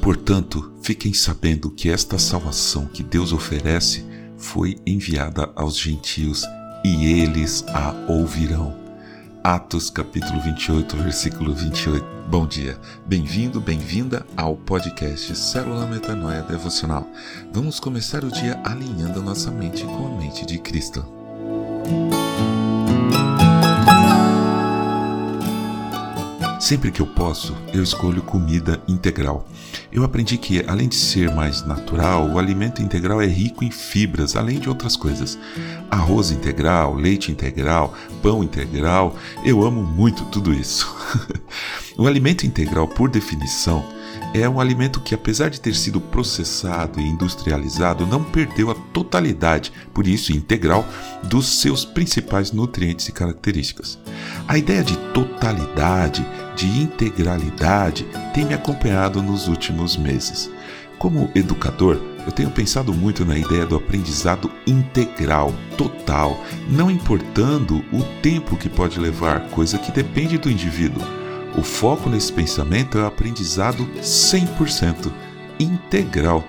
Portanto, fiquem sabendo que esta salvação que Deus oferece foi enviada aos gentios e eles a ouvirão. Atos capítulo 28, versículo 28. Bom dia, bem-vindo, bem-vinda ao podcast Célula Metanoia Devocional. Vamos começar o dia alinhando a nossa mente com a mente de Cristo. Sempre que eu posso, eu escolho comida integral. Eu aprendi que, além de ser mais natural, o alimento integral é rico em fibras, além de outras coisas. Arroz integral, leite integral, pão integral, eu amo muito tudo isso. o alimento integral, por definição, é um alimento que, apesar de ter sido processado e industrializado, não perdeu a totalidade, por isso integral, dos seus principais nutrientes e características. A ideia de totalidade, de integralidade, tem me acompanhado nos últimos meses. Como educador, eu tenho pensado muito na ideia do aprendizado integral, total, não importando o tempo que pode levar, coisa que depende do indivíduo. O foco nesse pensamento é o aprendizado 100%, integral,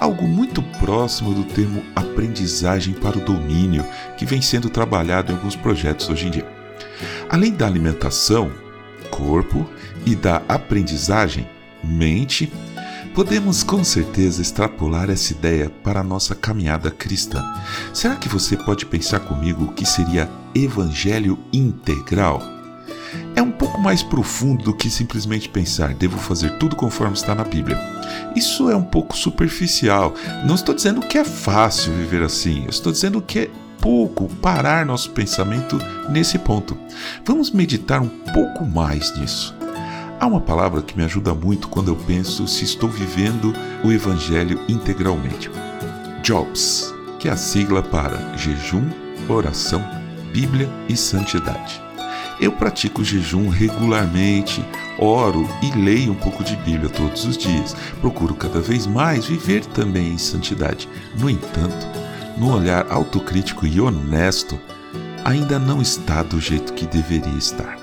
algo muito próximo do termo aprendizagem para o domínio, que vem sendo trabalhado em alguns projetos hoje em dia. Além da alimentação, corpo, e da aprendizagem, mente, podemos com certeza extrapolar essa ideia para a nossa caminhada cristã. Será que você pode pensar comigo o que seria evangelho integral? É um pouco mais profundo do que simplesmente pensar devo fazer tudo conforme está na Bíblia. Isso é um pouco superficial. Não estou dizendo que é fácil viver assim, eu estou dizendo que é pouco parar nosso pensamento nesse ponto. Vamos meditar um pouco mais nisso. Há uma palavra que me ajuda muito quando eu penso se estou vivendo o Evangelho integralmente: JOBS, que é a sigla para jejum, oração, Bíblia e santidade. Eu pratico jejum regularmente, oro e leio um pouco de Bíblia todos os dias. Procuro cada vez mais viver também em santidade. No entanto, no olhar autocrítico e honesto, ainda não está do jeito que deveria estar.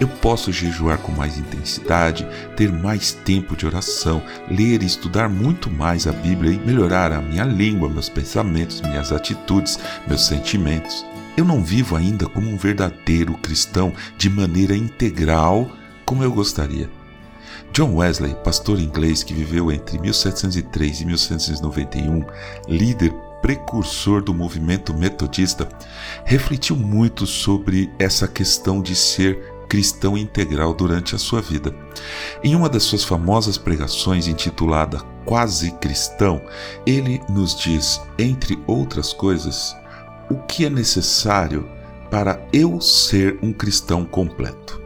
Eu posso jejuar com mais intensidade, ter mais tempo de oração, ler e estudar muito mais a Bíblia e melhorar a minha língua, meus pensamentos, minhas atitudes, meus sentimentos. Eu não vivo ainda como um verdadeiro cristão de maneira integral como eu gostaria. John Wesley, pastor inglês que viveu entre 1703 e 1791, líder precursor do movimento metodista, refletiu muito sobre essa questão de ser cristão integral durante a sua vida. Em uma das suas famosas pregações intitulada Quase Cristão, ele nos diz, entre outras coisas, o que é necessário para eu ser um cristão completo.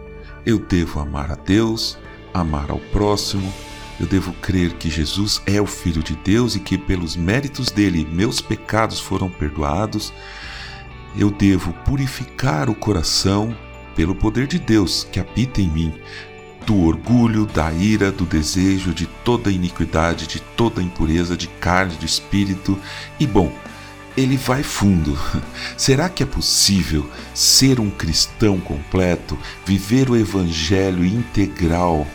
Eu devo amar a Deus, amar ao próximo, eu devo crer que Jesus é o Filho de Deus e que, pelos méritos dele, meus pecados foram perdoados. Eu devo purificar o coração pelo poder de Deus que habita em mim, do orgulho, da ira, do desejo, de toda iniquidade, de toda impureza de carne, de espírito. E bom, ele vai fundo. Será que é possível ser um cristão completo, viver o evangelho integral?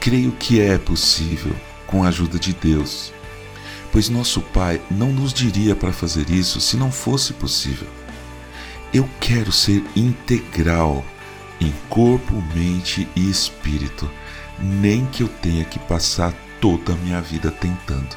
Creio que é possível, com a ajuda de Deus. Pois nosso Pai não nos diria para fazer isso se não fosse possível. Eu quero ser integral em corpo, mente e espírito, nem que eu tenha que passar toda a minha vida tentando.